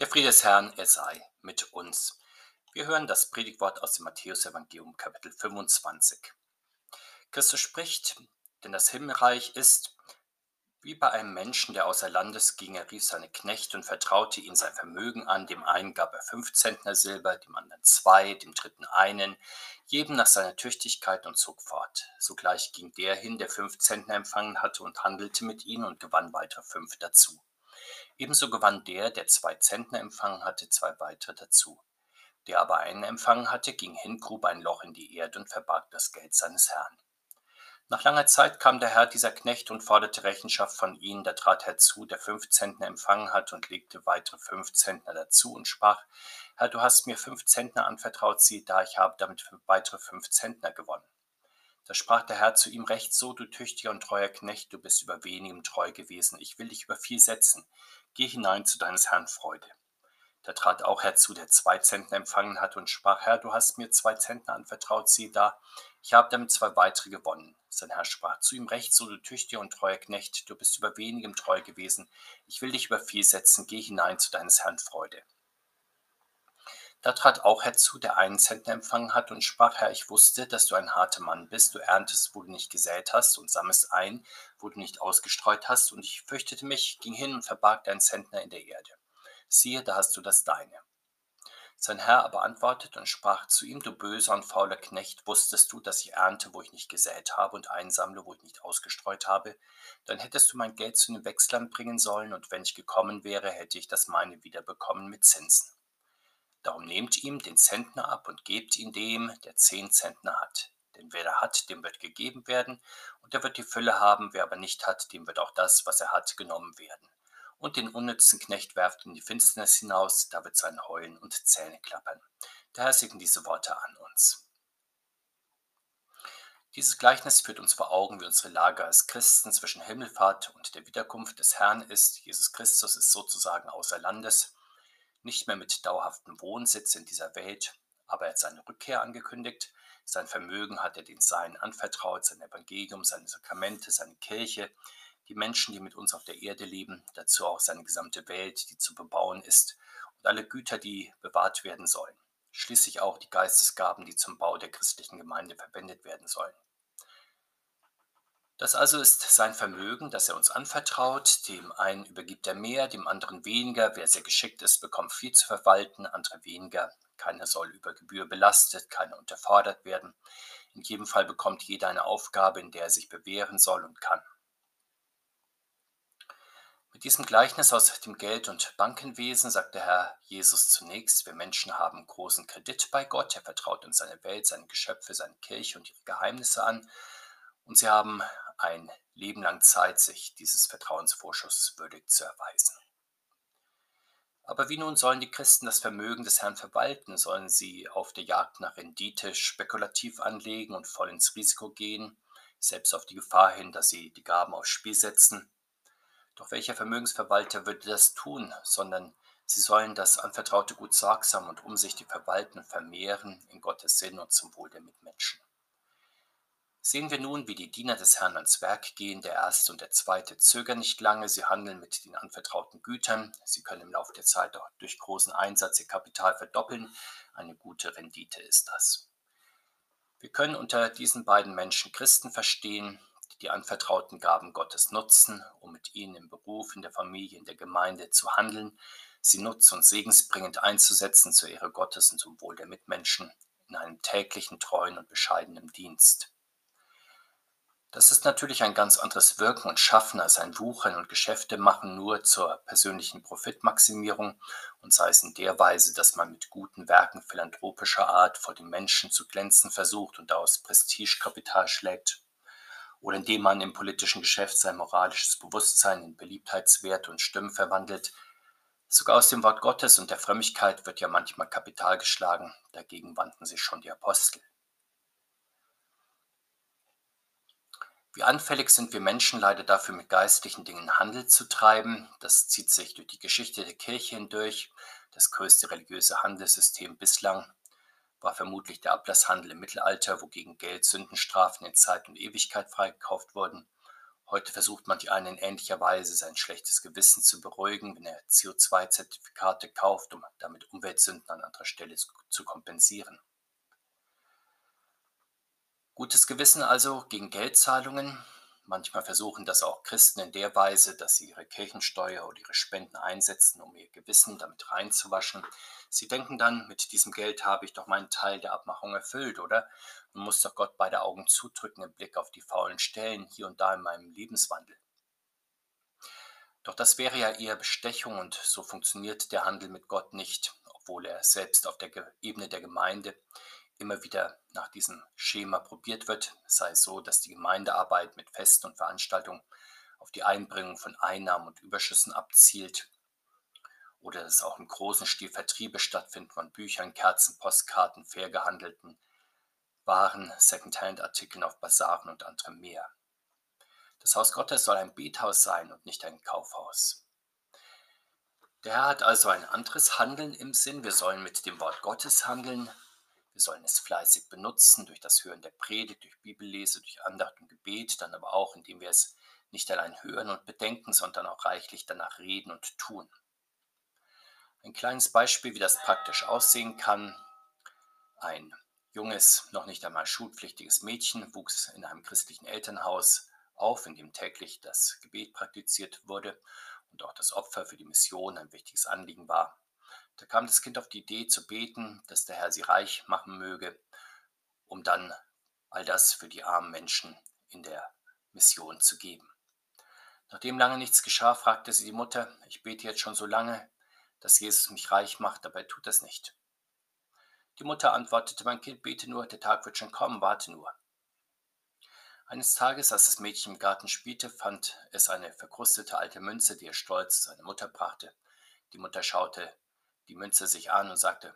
Der Friede des Herrn, er sei mit uns. Wir hören das Predigtwort aus dem Matthäusevangelium Kapitel 25. Christus spricht, denn das Himmelreich ist wie bei einem Menschen, der außer Landes ging, er rief seine Knechte und vertraute ihnen sein Vermögen an. Dem einen gab er fünf Zentner Silber, dem anderen zwei, dem dritten einen, jedem nach seiner Tüchtigkeit und zog fort. Sogleich ging der hin, der fünf Zentner empfangen hatte und handelte mit ihnen und gewann weitere fünf dazu. Ebenso gewann der, der zwei Zentner empfangen hatte, zwei weitere dazu. Der aber einen empfangen hatte, ging hin, grub ein Loch in die Erde und verbarg das Geld seines Herrn. Nach langer Zeit kam der Herr dieser Knecht und forderte Rechenschaft von ihnen. Da trat herzu, der fünf Zentner empfangen hatte und legte weitere fünf Zentner dazu und sprach, Herr, du hast mir fünf Zentner anvertraut, sieh da, ich habe damit weitere fünf Zentner gewonnen. Da sprach der Herr zu ihm, recht so, du tüchtiger und treuer Knecht, du bist über wenigem treu gewesen, ich will dich über viel setzen. Geh hinein zu deines Herrn Freude. Da trat auch herzu, der zwei Zentner empfangen hatte und sprach, Herr, du hast mir zwei Zentner anvertraut, sieh da, ich habe damit zwei weitere gewonnen. Sein Herr sprach zu ihm, recht so, du tüchtiger und treuer Knecht, du bist über wenigem treu gewesen, ich will dich über viel setzen, geh hinein zu deines Herrn Freude. Da trat auch herzu, der einen Zentner empfangen hat und sprach, Herr, ich wusste, dass du ein harter Mann bist, du erntest, wo du nicht gesät hast und sammelst ein, wo du nicht ausgestreut hast, und ich fürchtete mich, ging hin und verbarg deinen Zentner in der Erde. Siehe, da hast du das deine. Sein Herr aber antwortete und sprach zu ihm, du böser und fauler Knecht, wusstest du, dass ich ernte, wo ich nicht gesät habe und einsammle, wo ich nicht ausgestreut habe, dann hättest du mein Geld zu den Wechslern bringen sollen, und wenn ich gekommen wäre, hätte ich das meine wiederbekommen mit Zinsen. Darum nehmt ihm den Zentner ab und gebt ihn dem, der zehn Zentner hat. Denn wer da hat, dem wird gegeben werden, und er wird die Fülle haben, wer aber nicht hat, dem wird auch das, was er hat, genommen werden. Und den unnützen Knecht werft in die Finsternis hinaus, da wird sein Heulen und Zähne klappern. Daher segeln diese Worte an uns. Dieses Gleichnis führt uns vor Augen, wie unsere Lage als Christen zwischen Himmelfahrt und der Wiederkunft des Herrn ist. Jesus Christus ist sozusagen außer Landes nicht mehr mit dauerhaftem Wohnsitz in dieser Welt, aber er hat seine Rückkehr angekündigt. Sein Vermögen hat er den Seinen anvertraut, sein Evangelium, seine Sakramente, seine Kirche, die Menschen, die mit uns auf der Erde leben, dazu auch seine gesamte Welt, die zu bebauen ist, und alle Güter, die bewahrt werden sollen. Schließlich auch die Geistesgaben, die zum Bau der christlichen Gemeinde verwendet werden sollen. Das also ist sein Vermögen, das er uns anvertraut. Dem einen übergibt er mehr, dem anderen weniger. Wer sehr geschickt ist, bekommt viel zu verwalten, andere weniger. Keiner soll über Gebühr belastet, keiner unterfordert werden. In jedem Fall bekommt jeder eine Aufgabe, in der er sich bewähren soll und kann. Mit diesem Gleichnis aus dem Geld- und Bankenwesen sagt der Herr Jesus zunächst, wir Menschen haben großen Kredit bei Gott, er vertraut uns seine Welt, seine Geschöpfe, seine Kirche und ihre Geheimnisse an. Und sie haben ein Leben lang Zeit, sich dieses Vertrauensvorschusses würdig zu erweisen. Aber wie nun sollen die Christen das Vermögen des Herrn verwalten? Sollen sie auf der Jagd nach Rendite spekulativ anlegen und voll ins Risiko gehen, selbst auf die Gefahr hin, dass sie die Gaben aufs Spiel setzen? Doch welcher Vermögensverwalter würde das tun, sondern sie sollen das anvertraute Gut sorgsam und umsichtig verwalten und vermehren in Gottes Sinn und zum Wohl der Mitmenschen. Sehen wir nun, wie die Diener des Herrn ans Werk gehen. Der erste und der zweite zögern nicht lange. Sie handeln mit den anvertrauten Gütern. Sie können im Laufe der Zeit auch durch großen Einsatz ihr Kapital verdoppeln. Eine gute Rendite ist das. Wir können unter diesen beiden Menschen Christen verstehen, die die anvertrauten Gaben Gottes nutzen, um mit ihnen im Beruf, in der Familie, in der Gemeinde zu handeln, sie nutz- und segensbringend einzusetzen zur Ehre Gottes und zum Wohl der Mitmenschen in einem täglichen, treuen und bescheidenen Dienst. Das ist natürlich ein ganz anderes Wirken und Schaffen als ein Wuchern und Geschäfte machen nur zur persönlichen Profitmaximierung und sei es in der Weise, dass man mit guten Werken philanthropischer Art vor den Menschen zu glänzen versucht und daraus Prestigekapital schlägt, oder indem man im politischen Geschäft sein moralisches Bewusstsein in Beliebtheitswerte und Stimmen verwandelt. Sogar aus dem Wort Gottes und der Frömmigkeit wird ja manchmal Kapital geschlagen, dagegen wandten sich schon die Apostel. Wie anfällig sind wir Menschen leider dafür, mit geistlichen Dingen Handel zu treiben. Das zieht sich durch die Geschichte der Kirche hindurch. Das größte religiöse Handelssystem bislang war vermutlich der Ablasshandel im Mittelalter, wogegen Geld Sündenstrafen in Zeit und Ewigkeit freigekauft wurden. Heute versucht manch einer in ähnlicher Weise sein schlechtes Gewissen zu beruhigen, wenn er CO2-Zertifikate kauft, um damit Umweltsünden an anderer Stelle zu kompensieren. Gutes Gewissen also gegen Geldzahlungen. Manchmal versuchen das auch Christen in der Weise, dass sie ihre Kirchensteuer oder ihre Spenden einsetzen, um ihr Gewissen damit reinzuwaschen. Sie denken dann, mit diesem Geld habe ich doch meinen Teil der Abmachung erfüllt, oder? Man muss doch Gott beide Augen zudrücken im Blick auf die faulen Stellen hier und da in meinem Lebenswandel. Doch das wäre ja eher Bestechung und so funktioniert der Handel mit Gott nicht, obwohl er selbst auf der Ebene der Gemeinde immer wieder nach diesem Schema probiert wird, sei es so, dass die Gemeindearbeit mit Festen und Veranstaltungen auf die Einbringung von Einnahmen und Überschüssen abzielt oder dass auch im großen Stil Vertriebe stattfinden von Büchern, Kerzen, Postkarten, fair gehandelten Waren, Secondhand-Artikeln auf Basaren und anderem mehr. Das Haus Gottes soll ein Bethaus sein und nicht ein Kaufhaus. Der Herr hat also ein anderes Handeln im Sinn. Wir sollen mit dem Wort Gottes handeln, wir sollen es fleißig benutzen durch das Hören der Predigt, durch Bibellese, durch Andacht und Gebet, dann aber auch, indem wir es nicht allein hören und bedenken, sondern auch reichlich danach reden und tun. Ein kleines Beispiel, wie das praktisch aussehen kann. Ein junges, noch nicht einmal schulpflichtiges Mädchen wuchs in einem christlichen Elternhaus auf, in dem täglich das Gebet praktiziert wurde und auch das Opfer für die Mission ein wichtiges Anliegen war. Da kam das Kind auf die Idee zu beten, dass der Herr sie reich machen möge, um dann all das für die armen Menschen in der Mission zu geben. Nachdem lange nichts geschah, fragte sie die Mutter, ich bete jetzt schon so lange, dass Jesus mich reich macht, dabei tut das nicht. Die Mutter antwortete, mein Kind, bete nur, der Tag wird schon kommen, warte nur. Eines Tages, als das Mädchen im Garten spielte, fand es eine verkrustete alte Münze, die er stolz seine Mutter brachte. Die Mutter schaute die Münze sich an und sagte,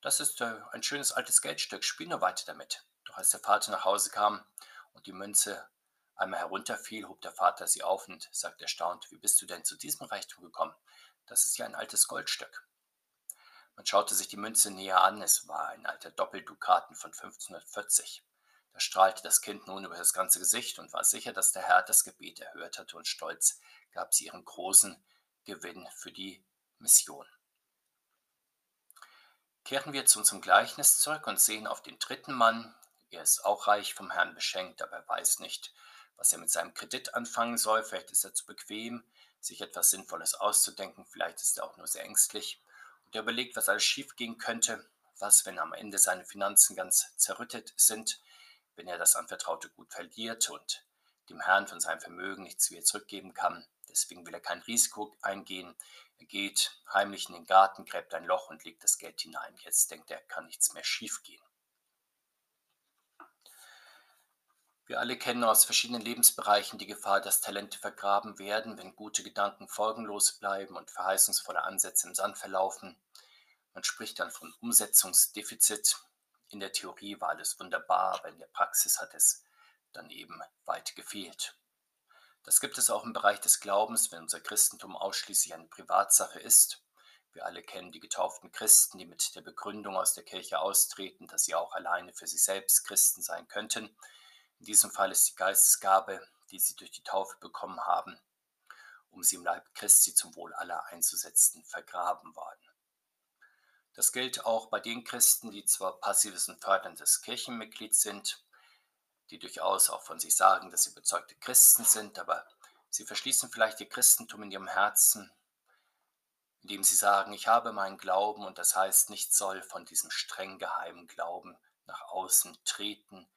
das ist äh, ein schönes altes Geldstück, spiel nur weiter damit. Doch als der Vater nach Hause kam und die Münze einmal herunterfiel, hob der Vater sie auf und sagte erstaunt, wie bist du denn zu diesem Reichtum gekommen? Das ist ja ein altes Goldstück. Man schaute sich die Münze näher an, es war ein alter Doppeldukaten von 1540. Da strahlte das Kind nun über das ganze Gesicht und war sicher, dass der Herr das Gebet erhört hatte und stolz gab sie ihren großen Gewinn für die Mission. Kehren wir zu unserem Gleichnis zurück und sehen auf den dritten Mann. Er ist auch reich vom Herrn beschenkt, aber er weiß nicht, was er mit seinem Kredit anfangen soll. Vielleicht ist er zu bequem, sich etwas Sinnvolles auszudenken. Vielleicht ist er auch nur sehr ängstlich. Und er überlegt, was alles schiefgehen könnte. Was, wenn am Ende seine Finanzen ganz zerrüttet sind, wenn er das anvertraute Gut verliert und dem Herrn von seinem Vermögen nichts wieder zurückgeben kann. Deswegen will er kein Risiko eingehen. Er geht heimlich in den Garten, gräbt ein Loch und legt das Geld hinein. Jetzt denkt er, kann nichts mehr schiefgehen. Wir alle kennen aus verschiedenen Lebensbereichen die Gefahr, dass Talente vergraben werden, wenn gute Gedanken folgenlos bleiben und verheißungsvolle Ansätze im Sand verlaufen. Man spricht dann von Umsetzungsdefizit. In der Theorie war alles wunderbar, aber in der Praxis hat es dann eben weit gefehlt. Das gibt es auch im Bereich des Glaubens, wenn unser Christentum ausschließlich eine Privatsache ist. Wir alle kennen die getauften Christen, die mit der Begründung aus der Kirche austreten, dass sie auch alleine für sich selbst Christen sein könnten. In diesem Fall ist die Geistesgabe, die sie durch die Taufe bekommen haben, um sie im Leib Christi zum Wohl aller einzusetzen, vergraben worden. Das gilt auch bei den Christen, die zwar passives und förderndes Kirchenmitglied sind, die durchaus auch von sich sagen, dass sie bezeugte Christen sind, aber sie verschließen vielleicht ihr Christentum in ihrem Herzen, indem sie sagen, ich habe meinen Glauben und das heißt, nichts soll von diesem streng geheimen Glauben nach außen treten,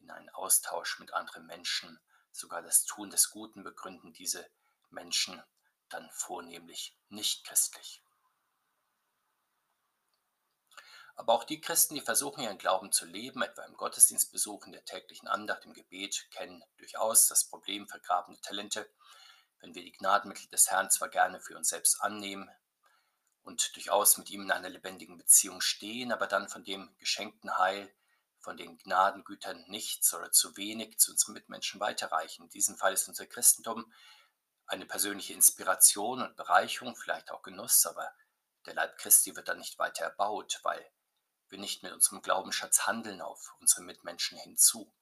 in einen Austausch mit anderen Menschen, sogar das Tun des Guten begründen diese Menschen dann vornehmlich nicht christlich. Aber auch die Christen, die versuchen, ihren Glauben zu leben, etwa im Gottesdienstbesuch, in der täglichen Andacht, im Gebet, kennen durchaus das Problem vergrabene Talente. Wenn wir die Gnadenmittel des Herrn zwar gerne für uns selbst annehmen und durchaus mit ihm in einer lebendigen Beziehung stehen, aber dann von dem geschenkten Heil, von den Gnadengütern nichts oder zu wenig zu unseren Mitmenschen weiterreichen. In diesem Fall ist unser Christentum eine persönliche Inspiration und Bereicherung, vielleicht auch Genuss, aber der Leib Christi wird dann nicht weiter erbaut, weil wir nicht mit unserem Glaubensschatz handeln auf unsere Mitmenschen hinzu.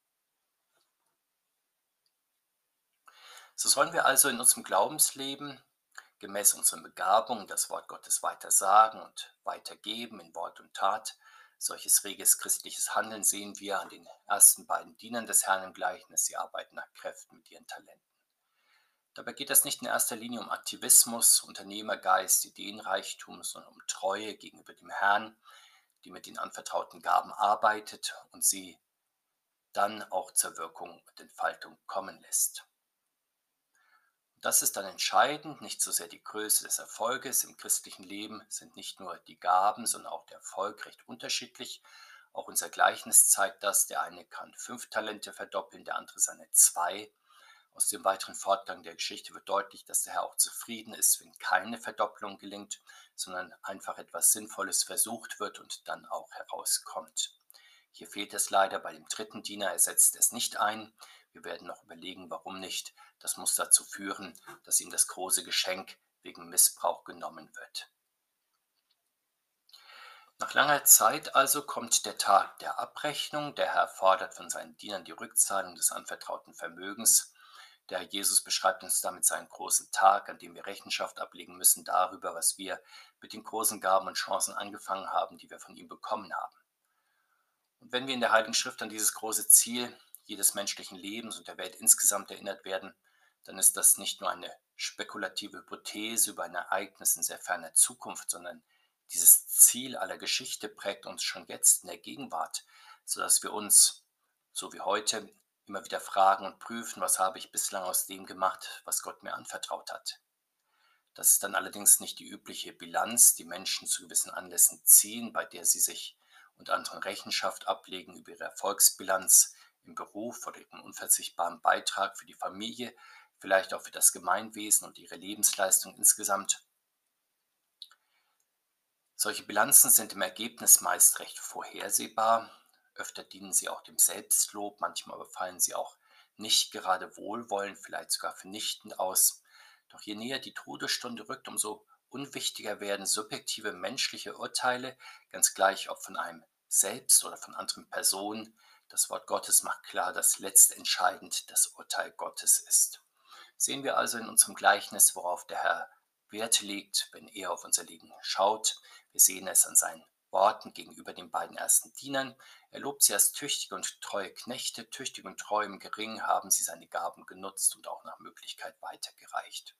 So sollen wir also in unserem Glaubensleben gemäß unseren Begabungen das Wort Gottes weiter sagen und weitergeben in Wort und Tat. Solches reges christliches Handeln sehen wir an den ersten beiden Dienern des Herrn im Gleichnis. Sie arbeiten nach Kräften mit ihren Talenten. Dabei geht es nicht in erster Linie um Aktivismus, Unternehmergeist, Ideenreichtum, sondern um Treue gegenüber dem Herrn, die mit den anvertrauten Gaben arbeitet und sie dann auch zur Wirkung und Entfaltung kommen lässt. Das ist dann entscheidend, nicht so sehr die Größe des Erfolges. Im christlichen Leben sind nicht nur die Gaben, sondern auch der Erfolg recht unterschiedlich. Auch unser Gleichnis zeigt das. Der eine kann fünf Talente verdoppeln, der andere seine zwei. Aus dem weiteren Fortgang der Geschichte wird deutlich, dass der Herr auch zufrieden ist, wenn keine Verdopplung gelingt, sondern einfach etwas Sinnvolles versucht wird und dann auch herauskommt. Hier fehlt es leider bei dem dritten Diener, er setzt es nicht ein. Wir werden noch überlegen, warum nicht. Das muss dazu führen, dass ihm das große Geschenk wegen Missbrauch genommen wird. Nach langer Zeit also kommt der Tag der Abrechnung. Der Herr fordert von seinen Dienern die Rückzahlung des anvertrauten Vermögens. Der Herr Jesus beschreibt uns damit seinen großen Tag, an dem wir Rechenschaft ablegen müssen darüber, was wir mit den großen Gaben und Chancen angefangen haben, die wir von ihm bekommen haben. Und wenn wir in der Heiligen Schrift an dieses große Ziel jedes menschlichen Lebens und der Welt insgesamt erinnert werden, dann ist das nicht nur eine spekulative Hypothese über ein Ereignis in sehr ferner Zukunft, sondern dieses Ziel aller Geschichte prägt uns schon jetzt in der Gegenwart, sodass wir uns, so wie heute, immer wieder fragen und prüfen, was habe ich bislang aus dem gemacht, was Gott mir anvertraut hat. Das ist dann allerdings nicht die übliche Bilanz, die Menschen zu gewissen Anlässen ziehen, bei der sie sich und anderen Rechenschaft ablegen über ihre Erfolgsbilanz im Beruf oder ihren unverzichtbaren Beitrag für die Familie, vielleicht auch für das Gemeinwesen und ihre Lebensleistung insgesamt. Solche Bilanzen sind im Ergebnis meist recht vorhersehbar Öfter dienen sie auch dem Selbstlob, manchmal aber fallen sie auch nicht gerade wohlwollend, vielleicht sogar vernichtend aus. Doch je näher die Todesstunde rückt, umso unwichtiger werden subjektive menschliche Urteile, ganz gleich ob von einem selbst oder von anderen Personen. Das Wort Gottes macht klar, dass letztentscheidend das Urteil Gottes ist. Sehen wir also in unserem Gleichnis, worauf der Herr Wert legt, wenn er auf unser Leben schaut. Wir sehen es an seinen Worten gegenüber den beiden ersten Dienern. Er lobt sie als tüchtige und treue Knechte. Tüchtig und treu im Geringen haben sie seine Gaben genutzt und auch nach Möglichkeit weitergereicht.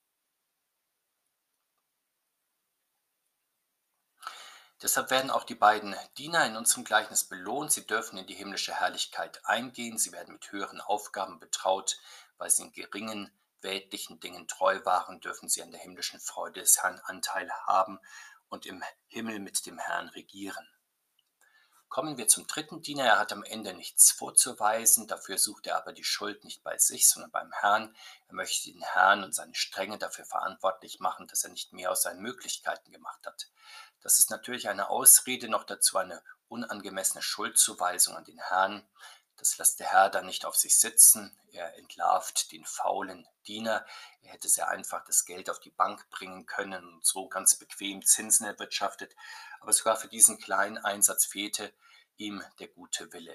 Deshalb werden auch die beiden Diener in unserem Gleichnis belohnt. Sie dürfen in die himmlische Herrlichkeit eingehen. Sie werden mit höheren Aufgaben betraut, weil sie in geringen weltlichen Dingen treu waren, dürfen sie an der himmlischen Freude des Herrn Anteil haben und im Himmel mit dem Herrn regieren. Kommen wir zum dritten Diener. Er hat am Ende nichts vorzuweisen, dafür sucht er aber die Schuld nicht bei sich, sondern beim Herrn. Er möchte den Herrn und seine Strenge dafür verantwortlich machen, dass er nicht mehr aus seinen Möglichkeiten gemacht hat. Das ist natürlich eine Ausrede, noch dazu eine unangemessene Schuldzuweisung an den Herrn. Das lässt der Herr dann nicht auf sich sitzen. Er entlarvt den faulen Diener. Er hätte sehr einfach das Geld auf die Bank bringen können und so ganz bequem Zinsen erwirtschaftet. Aber sogar für diesen kleinen Einsatz fehlte ihm der gute Wille.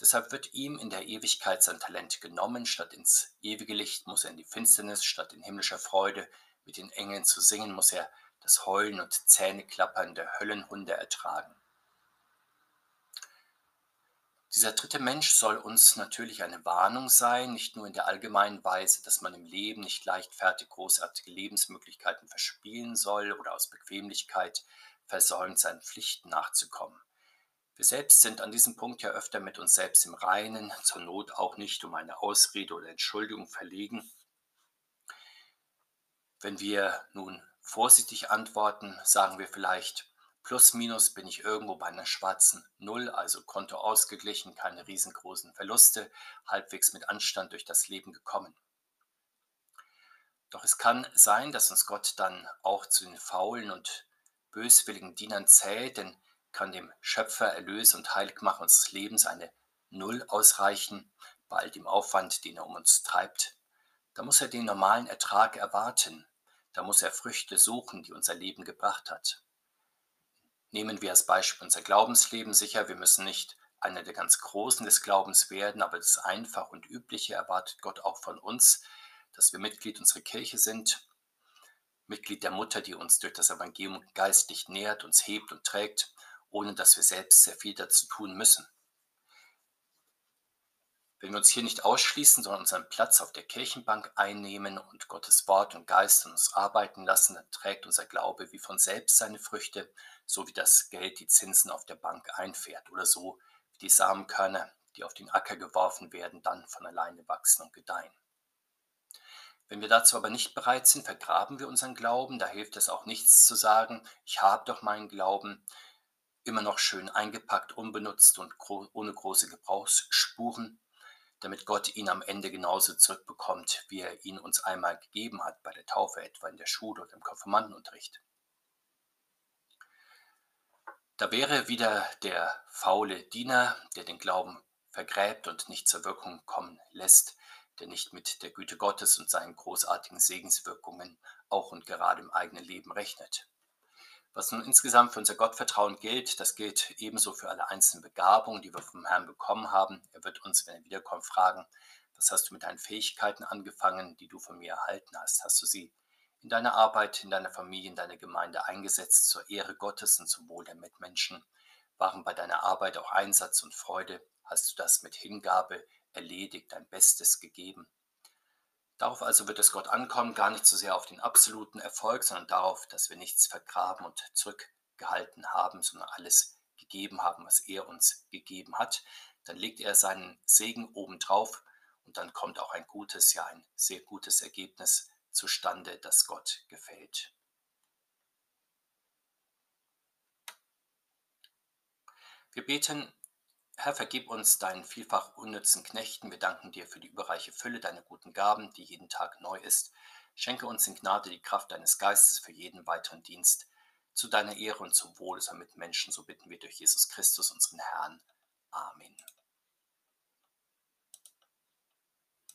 Deshalb wird ihm in der Ewigkeit sein Talent genommen. Statt ins ewige Licht muss er in die Finsternis, statt in himmlischer Freude mit den Engeln zu singen, muss er das Heulen und Zähneklappern der Höllenhunde ertragen. Dieser dritte Mensch soll uns natürlich eine Warnung sein, nicht nur in der allgemeinen Weise, dass man im Leben nicht leichtfertig großartige Lebensmöglichkeiten verspielen soll oder aus Bequemlichkeit versäumt, seinen Pflichten nachzukommen. Wir selbst sind an diesem Punkt ja öfter mit uns selbst im Reinen, zur Not auch nicht um eine Ausrede oder Entschuldigung verlegen. Wenn wir nun vorsichtig antworten, sagen wir vielleicht, Plus minus bin ich irgendwo bei einer schwarzen Null, also Konto ausgeglichen, keine riesengroßen Verluste, halbwegs mit Anstand durch das Leben gekommen. Doch es kann sein, dass uns Gott dann auch zu den faulen und böswilligen Dienern zählt, denn kann dem Schöpfer, Erlös und Heiligmacher unseres Lebens eine Null ausreichen, bei all dem Aufwand, den er um uns treibt. Da muss er den normalen Ertrag erwarten, da muss er Früchte suchen, die unser Leben gebracht hat. Nehmen wir als Beispiel unser Glaubensleben. Sicher, wir müssen nicht einer der ganz Großen des Glaubens werden, aber das Einfache und Übliche erwartet Gott auch von uns, dass wir Mitglied unserer Kirche sind, Mitglied der Mutter, die uns durch das Evangelium geistlich nährt, uns hebt und trägt, ohne dass wir selbst sehr viel dazu tun müssen. Wenn wir uns hier nicht ausschließen, sondern unseren Platz auf der Kirchenbank einnehmen und Gottes Wort und Geist in uns arbeiten lassen, dann trägt unser Glaube wie von selbst seine Früchte, so wie das Geld die Zinsen auf der Bank einfährt oder so wie die Samenkörner, die auf den Acker geworfen werden, dann von alleine wachsen und gedeihen. Wenn wir dazu aber nicht bereit sind, vergraben wir unseren Glauben, da hilft es auch nichts zu sagen, ich habe doch meinen Glauben, immer noch schön eingepackt, unbenutzt und ohne große Gebrauchsspuren damit Gott ihn am Ende genauso zurückbekommt, wie er ihn uns einmal gegeben hat, bei der Taufe etwa in der Schule oder im Konfirmandenunterricht. Da wäre wieder der faule Diener, der den Glauben vergräbt und nicht zur Wirkung kommen lässt, der nicht mit der Güte Gottes und seinen großartigen Segenswirkungen auch und gerade im eigenen Leben rechnet. Was nun insgesamt für unser Gottvertrauen gilt, das gilt ebenso für alle einzelnen Begabungen, die wir vom Herrn bekommen haben. Er wird uns, wenn er wiederkommt, fragen, was hast du mit deinen Fähigkeiten angefangen, die du von mir erhalten hast? Hast du sie in deiner Arbeit, in deiner Familie, in deiner Gemeinde eingesetzt zur Ehre Gottes und zum Wohl der Mitmenschen? Waren bei deiner Arbeit auch Einsatz und Freude? Hast du das mit Hingabe erledigt, dein Bestes gegeben? Darauf also wird es Gott ankommen, gar nicht so sehr auf den absoluten Erfolg, sondern darauf, dass wir nichts vergraben und zurückgehalten haben, sondern alles gegeben haben, was er uns gegeben hat. Dann legt er seinen Segen obendrauf und dann kommt auch ein gutes, ja ein sehr gutes Ergebnis zustande, das Gott gefällt. Wir beten Herr, vergib uns deinen vielfach unnützen Knechten. Wir danken dir für die überreiche Fülle deiner guten Gaben, die jeden Tag neu ist. Schenke uns in Gnade die Kraft deines Geistes für jeden weiteren Dienst. Zu deiner Ehre und zum Wohl unserer Mitmenschen, so bitten wir durch Jesus Christus, unseren Herrn. Amen.